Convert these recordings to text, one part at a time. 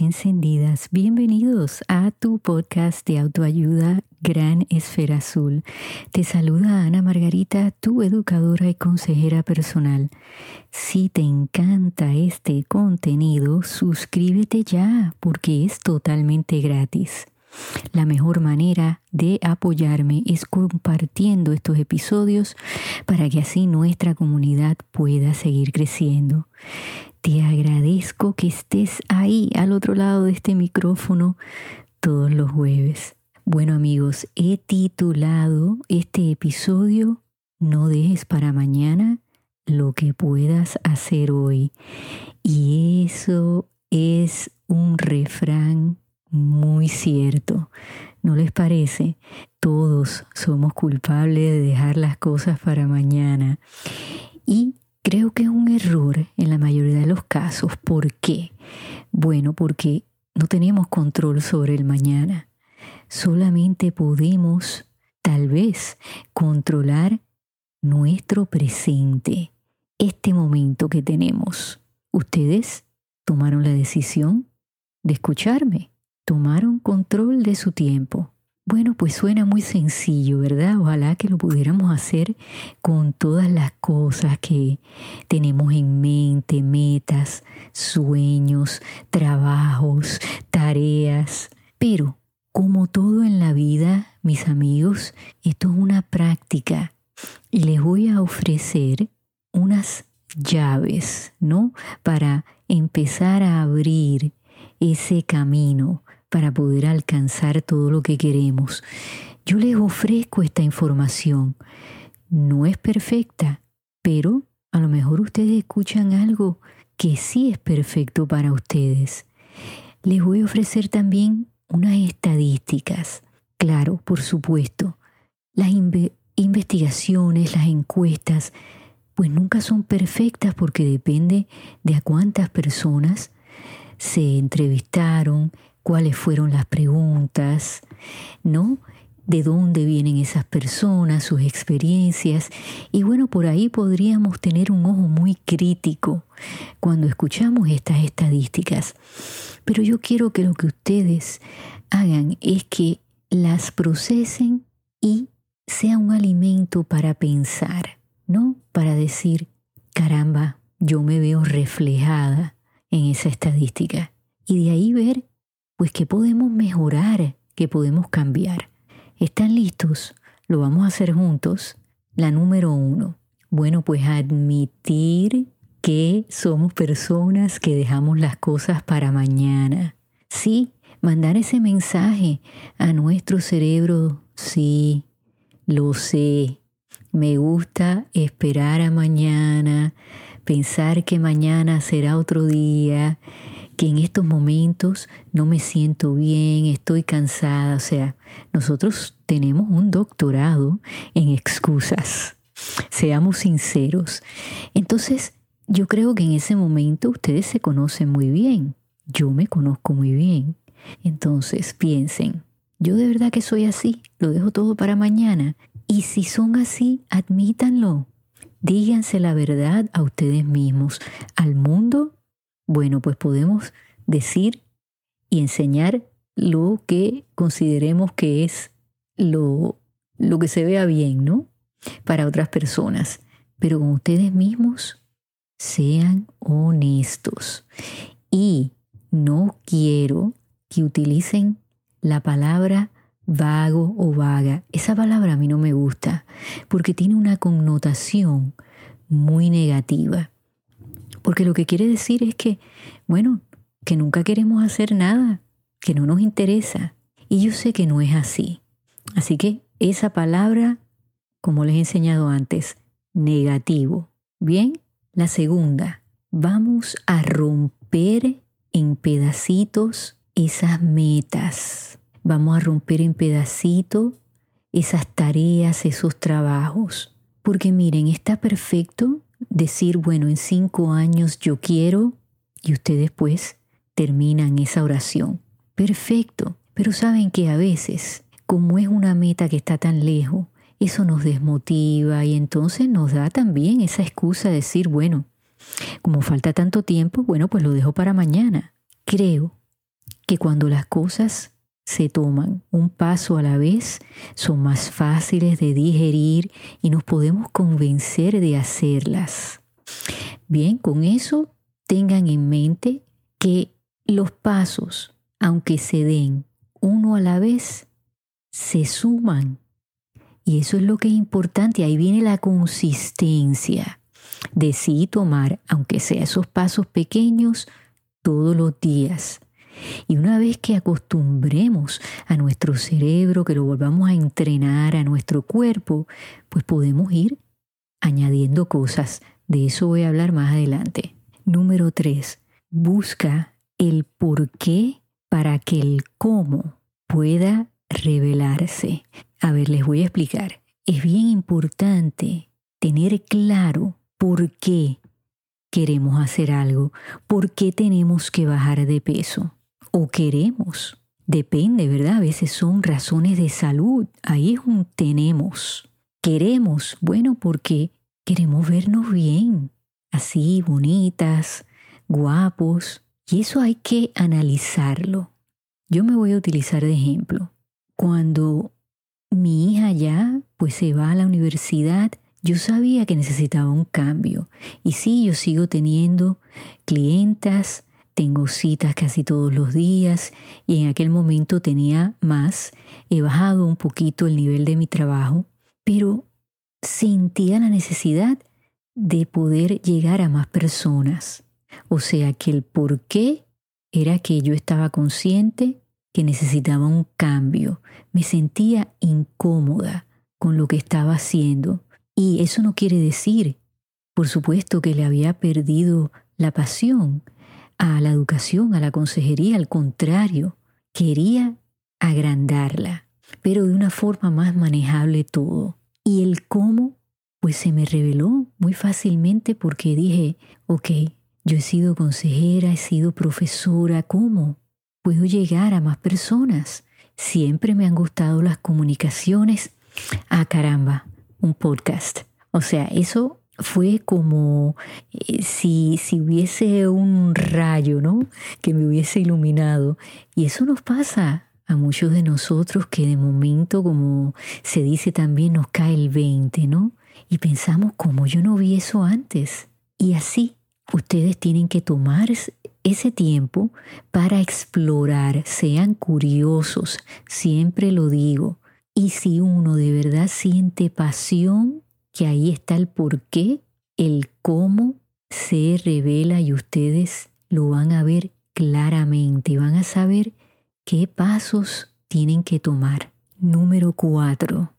encendidas, bienvenidos a tu podcast de autoayuda Gran Esfera Azul. Te saluda Ana Margarita, tu educadora y consejera personal. Si te encanta este contenido, suscríbete ya porque es totalmente gratis. La mejor manera de apoyarme es compartiendo estos episodios para que así nuestra comunidad pueda seguir creciendo. Te agradezco que estés ahí al otro lado de este micrófono todos los jueves. Bueno amigos, he titulado este episodio No dejes para mañana lo que puedas hacer hoy. Y eso es un refrán muy cierto. ¿No les parece? Todos somos culpables de dejar las cosas para mañana. Y creo que es un error en la mayoría los casos. ¿Por qué? Bueno, porque no tenemos control sobre el mañana. Solamente podemos, tal vez, controlar nuestro presente, este momento que tenemos. ¿Ustedes tomaron la decisión de escucharme? tomaron control de su tiempo. Bueno, pues suena muy sencillo, ¿verdad? Ojalá que lo pudiéramos hacer con todas las cosas que tenemos en mente, metas, sueños, trabajos, tareas. Pero, como todo en la vida, mis amigos, esto es una práctica y les voy a ofrecer unas llaves, ¿no? Para empezar a abrir ese camino para poder alcanzar todo lo que queremos. Yo les ofrezco esta información. No es perfecta, pero a lo mejor ustedes escuchan algo que sí es perfecto para ustedes. Les voy a ofrecer también unas estadísticas. Claro, por supuesto, las investigaciones, las encuestas, pues nunca son perfectas porque depende de a cuántas personas se entrevistaron, cuáles fueron las preguntas, ¿no? de dónde vienen esas personas, sus experiencias. Y bueno, por ahí podríamos tener un ojo muy crítico cuando escuchamos estas estadísticas. Pero yo quiero que lo que ustedes hagan es que las procesen y sea un alimento para pensar, ¿no? Para decir, caramba, yo me veo reflejada en esa estadística. Y de ahí ver pues que podemos mejorar, que podemos cambiar. ¿Están listos? Lo vamos a hacer juntos. La número uno. Bueno, pues admitir que somos personas que dejamos las cosas para mañana. Sí, mandar ese mensaje a nuestro cerebro. Sí, lo sé. Me gusta esperar a mañana, pensar que mañana será otro día que en estos momentos no me siento bien, estoy cansada. O sea, nosotros tenemos un doctorado en excusas. Seamos sinceros. Entonces, yo creo que en ese momento ustedes se conocen muy bien. Yo me conozco muy bien. Entonces, piensen, yo de verdad que soy así, lo dejo todo para mañana. Y si son así, admítanlo. Díganse la verdad a ustedes mismos, al mundo bueno, pues podemos decir y enseñar lo que consideremos que es lo, lo que se vea bien, ¿no? Para otras personas. Pero con ustedes mismos, sean honestos. Y no quiero que utilicen la palabra vago o vaga. Esa palabra a mí no me gusta porque tiene una connotación muy negativa. Porque lo que quiere decir es que, bueno, que nunca queremos hacer nada, que no nos interesa. Y yo sé que no es así. Así que esa palabra, como les he enseñado antes, negativo. Bien, la segunda, vamos a romper en pedacitos esas metas. Vamos a romper en pedacitos esas tareas, esos trabajos. Porque miren, está perfecto decir, bueno, en cinco años yo quiero, y ustedes pues terminan esa oración. Perfecto, pero saben que a veces, como es una meta que está tan lejos, eso nos desmotiva y entonces nos da también esa excusa de decir, bueno, como falta tanto tiempo, bueno, pues lo dejo para mañana. Creo que cuando las cosas se toman un paso a la vez, son más fáciles de digerir y nos podemos convencer de hacerlas. Bien, con eso tengan en mente que los pasos, aunque se den uno a la vez, se suman. Y eso es lo que es importante. Ahí viene la consistencia de sí tomar, aunque sea esos pasos pequeños, todos los días. Y una vez que acostumbremos a nuestro cerebro, que lo volvamos a entrenar a nuestro cuerpo, pues podemos ir añadiendo cosas. De eso voy a hablar más adelante. Número tres, busca el por qué para que el cómo pueda revelarse. A ver, les voy a explicar. Es bien importante tener claro por qué queremos hacer algo, por qué tenemos que bajar de peso o queremos. Depende, ¿verdad? A veces son razones de salud. Ahí es un tenemos. Queremos, bueno, porque queremos vernos bien, así, bonitas, guapos. Y eso hay que analizarlo. Yo me voy a utilizar de ejemplo. Cuando mi hija ya pues se va a la universidad, yo sabía que necesitaba un cambio. Y sí, yo sigo teniendo clientas tengo citas casi todos los días y en aquel momento tenía más. He bajado un poquito el nivel de mi trabajo, pero sentía la necesidad de poder llegar a más personas. O sea que el por qué era que yo estaba consciente que necesitaba un cambio. Me sentía incómoda con lo que estaba haciendo. Y eso no quiere decir, por supuesto, que le había perdido la pasión a la educación, a la consejería, al contrario, quería agrandarla, pero de una forma más manejable todo. Y el cómo, pues se me reveló muy fácilmente porque dije, ok, yo he sido consejera, he sido profesora, ¿cómo? Puedo llegar a más personas. Siempre me han gustado las comunicaciones. Ah, caramba, un podcast. O sea, eso fue como eh, si, si hubiese un rayo, ¿no? Que me hubiese iluminado. Y eso nos pasa a muchos de nosotros que de momento, como se dice también, nos cae el 20, ¿no? Y pensamos, como yo no vi eso antes? Y así, ustedes tienen que tomar ese tiempo para explorar, sean curiosos, siempre lo digo. Y si uno de verdad siente pasión que ahí está el por qué, el cómo se revela y ustedes lo van a ver claramente, van a saber qué pasos tienen que tomar. Número cuatro,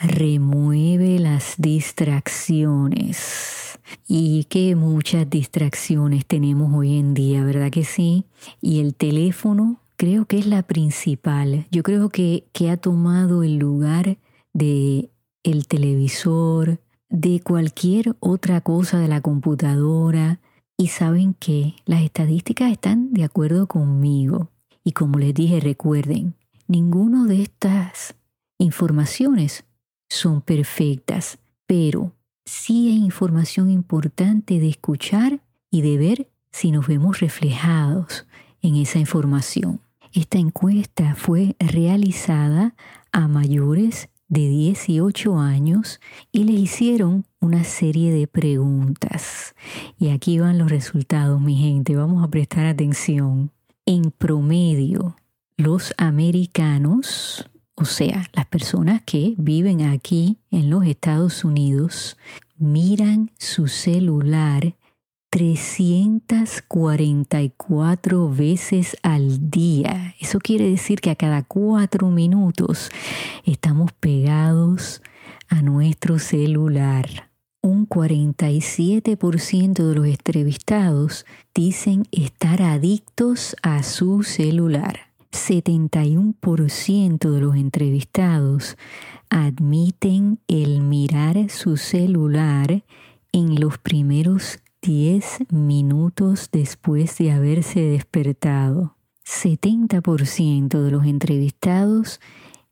remueve las distracciones. Y que muchas distracciones tenemos hoy en día, ¿verdad que sí? Y el teléfono creo que es la principal. Yo creo que, que ha tomado el lugar de el televisor, de cualquier otra cosa de la computadora. Y saben que las estadísticas están de acuerdo conmigo. Y como les dije, recuerden, ninguno de estas informaciones son perfectas, pero sí hay información importante de escuchar y de ver si nos vemos reflejados en esa información. Esta encuesta fue realizada a mayores de 18 años y le hicieron una serie de preguntas. Y aquí van los resultados, mi gente, vamos a prestar atención. En promedio, los americanos, o sea, las personas que viven aquí en los Estados Unidos, miran su celular 344 veces al día. Eso quiere decir que a cada cuatro minutos estamos pegados a nuestro celular. Un 47% de los entrevistados dicen estar adictos a su celular. 71% de los entrevistados admiten el mirar su celular en los primeros 10 minutos después de haberse despertado. 70% de los entrevistados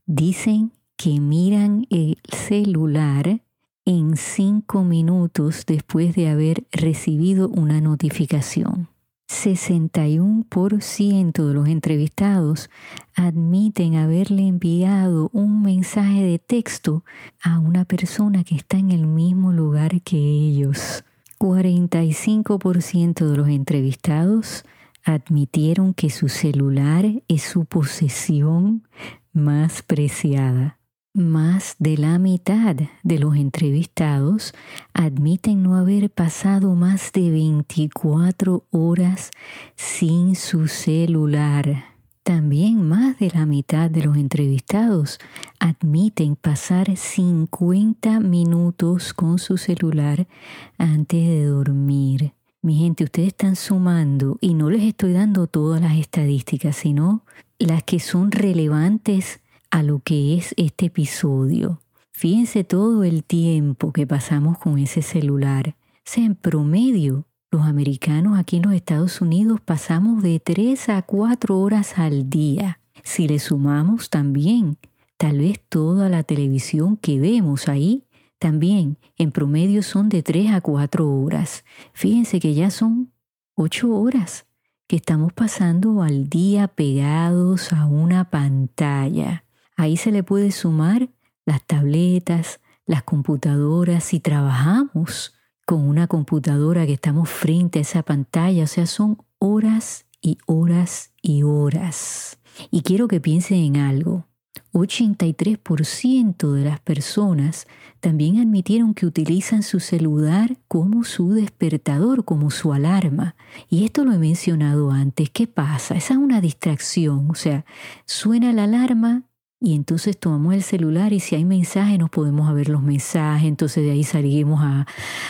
dicen que miran el celular en 5 minutos después de haber recibido una notificación. 61% de los entrevistados admiten haberle enviado un mensaje de texto a una persona que está en el mismo lugar que ellos. 45% de los entrevistados admitieron que su celular es su posesión más preciada. Más de la mitad de los entrevistados admiten no haber pasado más de 24 horas sin su celular. También más de la mitad de los entrevistados admiten pasar 50 minutos con su celular antes de dormir. Mi gente, ustedes están sumando y no les estoy dando todas las estadísticas, sino las que son relevantes a lo que es este episodio. Fíjense todo el tiempo que pasamos con ese celular. O sea, en promedio, los americanos aquí en los Estados Unidos pasamos de 3 a 4 horas al día. Si le sumamos también, tal vez toda la televisión que vemos ahí, también en promedio son de 3 a 4 horas. Fíjense que ya son 8 horas que estamos pasando al día pegados a una pantalla. Ahí se le puede sumar las tabletas, las computadoras, si trabajamos con una computadora que estamos frente a esa pantalla, o sea, son horas y horas y horas. Y quiero que piensen en algo. 83% de las personas también admitieron que utilizan su celular como su despertador, como su alarma. Y esto lo he mencionado antes. ¿Qué pasa? Esa es una distracción. O sea, suena la alarma, y entonces tomamos el celular y si hay mensajes nos podemos ver los mensajes, entonces de ahí salimos a,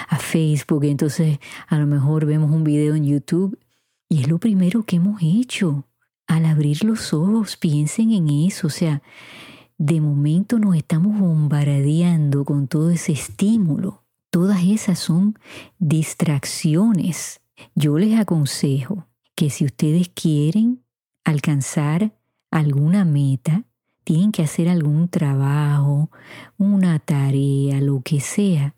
a Facebook, entonces a lo mejor vemos un video en YouTube y es lo primero que hemos hecho. Al abrir los ojos, piensen en eso, o sea, de momento nos estamos bombardeando con todo ese estímulo. Todas esas son distracciones. Yo les aconsejo que si ustedes quieren alcanzar alguna meta, tienen que hacer algún trabajo, una tarea, lo que sea,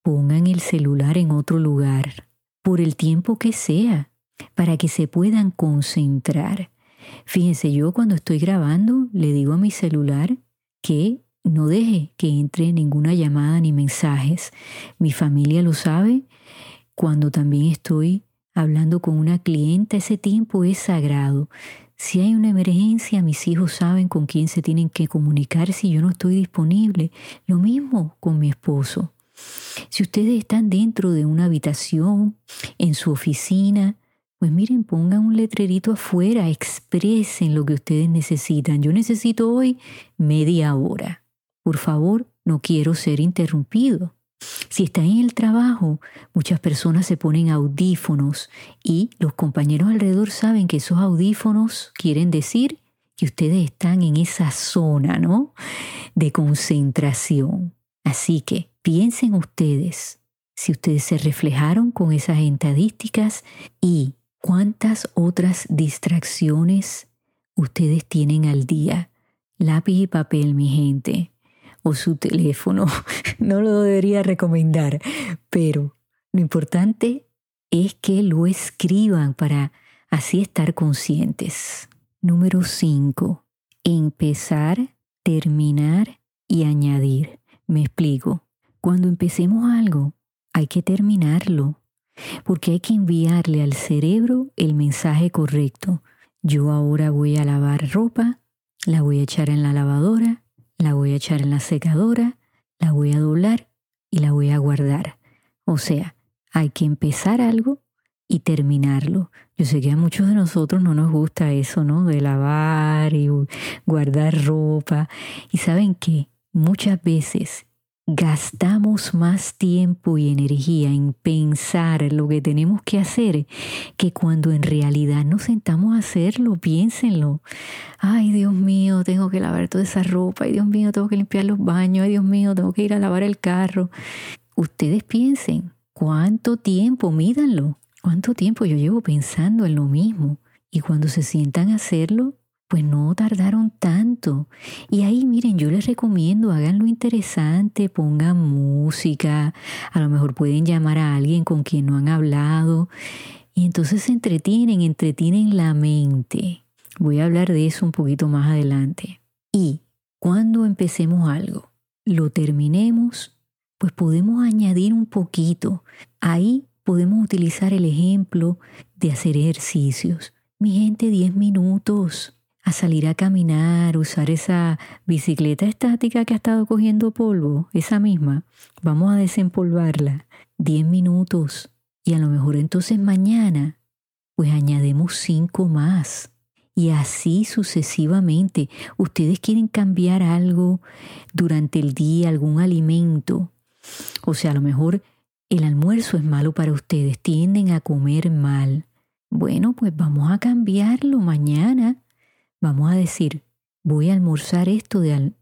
pongan el celular en otro lugar, por el tiempo que sea, para que se puedan concentrar. Fíjense, yo cuando estoy grabando le digo a mi celular que no deje que entre ninguna llamada ni mensajes. Mi familia lo sabe. Cuando también estoy hablando con una clienta, ese tiempo es sagrado. Si hay una emergencia, mis hijos saben con quién se tienen que comunicar si yo no estoy disponible. Lo mismo con mi esposo. Si ustedes están dentro de una habitación, en su oficina, pues miren, pongan un letrerito afuera, expresen lo que ustedes necesitan. Yo necesito hoy media hora. Por favor, no quiero ser interrumpido. Si está en el trabajo, muchas personas se ponen audífonos y los compañeros alrededor saben que esos audífonos quieren decir que ustedes están en esa zona, ¿no? De concentración. Así que piensen ustedes si ustedes se reflejaron con esas estadísticas y cuántas otras distracciones ustedes tienen al día. Lápiz y papel, mi gente o su teléfono. No lo debería recomendar, pero lo importante es que lo escriban para así estar conscientes. Número 5. Empezar, terminar y añadir. Me explico. Cuando empecemos algo, hay que terminarlo, porque hay que enviarle al cerebro el mensaje correcto. Yo ahora voy a lavar ropa, la voy a echar en la lavadora la voy a echar en la secadora, la voy a doblar y la voy a guardar. O sea, hay que empezar algo y terminarlo. Yo sé que a muchos de nosotros no nos gusta eso, ¿no? De lavar y guardar ropa. Y saben que muchas veces gastamos más tiempo y energía en pensar lo que tenemos que hacer que cuando en realidad nos sentamos a hacerlo, piénsenlo. Ay, Dios mío, tengo que lavar toda esa ropa, ay, Dios mío, tengo que limpiar los baños, ay, Dios mío, tengo que ir a lavar el carro. Ustedes piensen, ¿cuánto tiempo? Mídanlo. ¿Cuánto tiempo yo llevo pensando en lo mismo? Y cuando se sientan a hacerlo, pues no tardaron tanto. Y ahí miren, yo les recomiendo, hagan lo interesante, pongan música, a lo mejor pueden llamar a alguien con quien no han hablado, Y entonces se entretienen, entretienen la mente. Voy a hablar de eso un poquito más adelante. Y cuando empecemos algo, lo terminemos, pues podemos añadir un poquito. Ahí podemos utilizar el ejemplo de hacer ejercicios. Mi gente, 10 minutos a salir a caminar, usar esa bicicleta estática que ha estado cogiendo polvo, esa misma. Vamos a desempolvarla. 10 minutos. Y a lo mejor entonces mañana, pues añadimos 5 más. Y así sucesivamente. Ustedes quieren cambiar algo durante el día, algún alimento. O sea, a lo mejor el almuerzo es malo para ustedes, tienden a comer mal. Bueno, pues vamos a cambiarlo mañana. Vamos a decir, voy a almorzar esto de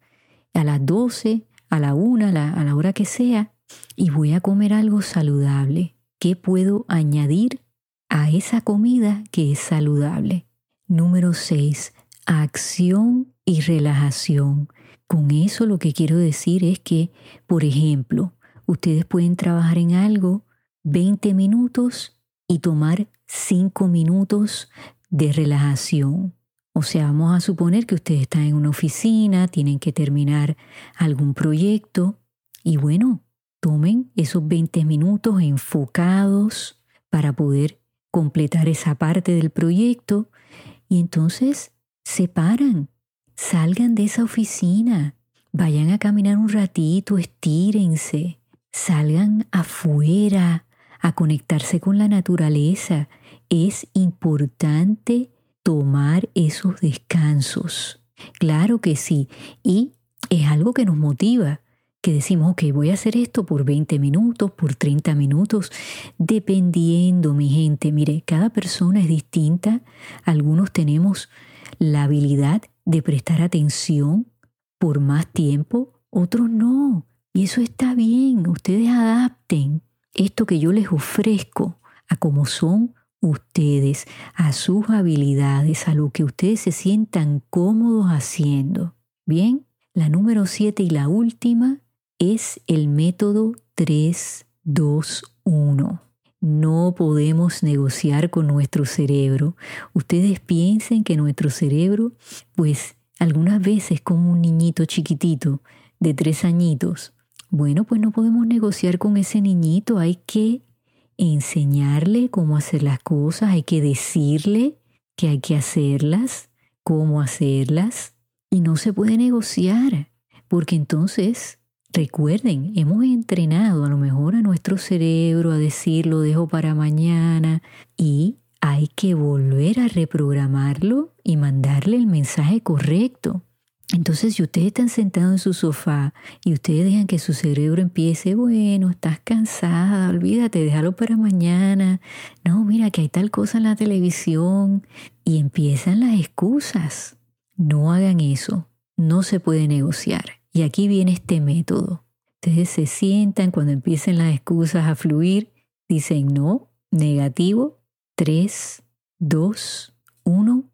a las 12, a la 1, a la, a la hora que sea, y voy a comer algo saludable. ¿Qué puedo añadir a esa comida que es saludable? Número 6. Acción y relajación. Con eso lo que quiero decir es que, por ejemplo, ustedes pueden trabajar en algo 20 minutos y tomar 5 minutos de relajación. O sea, vamos a suponer que ustedes están en una oficina, tienen que terminar algún proyecto y bueno, tomen esos 20 minutos enfocados para poder completar esa parte del proyecto y entonces se paran, salgan de esa oficina, vayan a caminar un ratito, estírense, salgan afuera a conectarse con la naturaleza. Es importante tomar esos descansos. Claro que sí, y es algo que nos motiva, que decimos, ok, voy a hacer esto por 20 minutos, por 30 minutos, dependiendo, mi gente. Mire, cada persona es distinta. Algunos tenemos la habilidad de prestar atención por más tiempo, otros no. Y eso está bien, ustedes adapten esto que yo les ofrezco a cómo son ustedes, a sus habilidades, a lo que ustedes se sientan cómodos haciendo. Bien, la número siete y la última es el método 3-2-1. No podemos negociar con nuestro cerebro. Ustedes piensen que nuestro cerebro, pues algunas veces como un niñito chiquitito de tres añitos. Bueno, pues no podemos negociar con ese niñito. Hay que enseñarle cómo hacer las cosas, hay que decirle que hay que hacerlas, cómo hacerlas. Y no se puede negociar, porque entonces Recuerden, hemos entrenado a lo mejor a nuestro cerebro a decir lo dejo para mañana y hay que volver a reprogramarlo y mandarle el mensaje correcto. Entonces, si ustedes están sentados en su sofá y ustedes dejan que su cerebro empiece, bueno, estás cansada, olvídate, déjalo para mañana. No, mira que hay tal cosa en la televisión y empiezan las excusas. No hagan eso, no se puede negociar. Y aquí viene este método. Ustedes se sientan cuando empiecen las excusas a fluir, dicen no, negativo, 3, 2, 1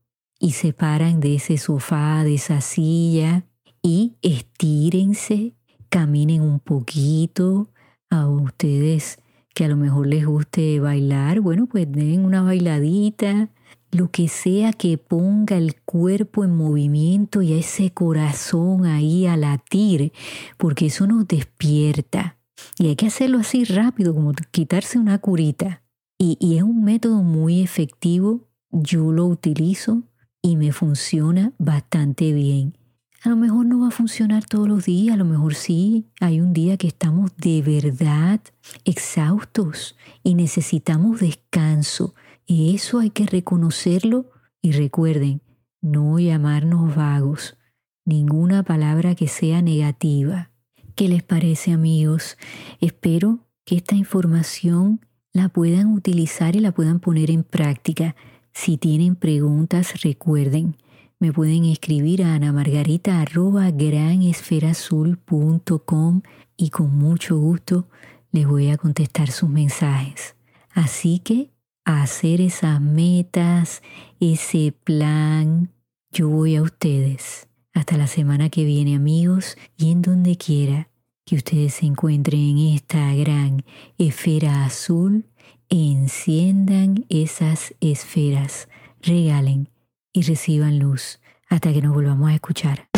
y se paran de ese sofá, de esa silla y estírense, caminen un poquito. A ustedes que a lo mejor les guste bailar, bueno, pues den una bailadita, lo que sea que ponga el cuerpo en movimiento y a ese corazón ahí a latir, porque eso nos despierta. Y hay que hacerlo así rápido, como quitarse una curita. Y, y, es un método muy efectivo, yo lo utilizo y me funciona bastante bien. A lo mejor no va a funcionar todos los días, a lo mejor sí, hay un día que estamos de verdad exhaustos y necesitamos descanso y eso hay que reconocerlo y recuerden, no llamarnos vagos, ninguna palabra que sea negativa. ¿Qué les parece amigos? Espero que esta información la puedan utilizar y la puedan poner en práctica. Si tienen preguntas, recuerden, me pueden escribir a anamargarita.granesferazul.com y con mucho gusto les voy a contestar sus mensajes. Así que hacer esas metas, ese plan. Yo voy a ustedes. Hasta la semana que viene amigos y en donde quiera que ustedes se encuentren en esta gran esfera azul, enciendan esas esferas, regalen y reciban luz hasta que nos volvamos a escuchar.